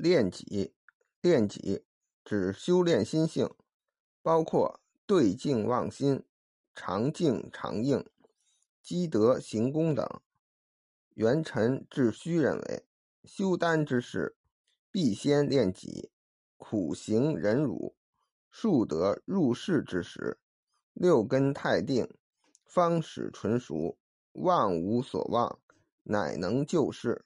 练己，练己指修炼心性，包括对境忘心、常静常应、积德行功等。元辰至虚认为，修丹之事，必先练己，苦行忍辱，树得入世之时，六根泰定，方始纯熟，望无所望，乃能救世。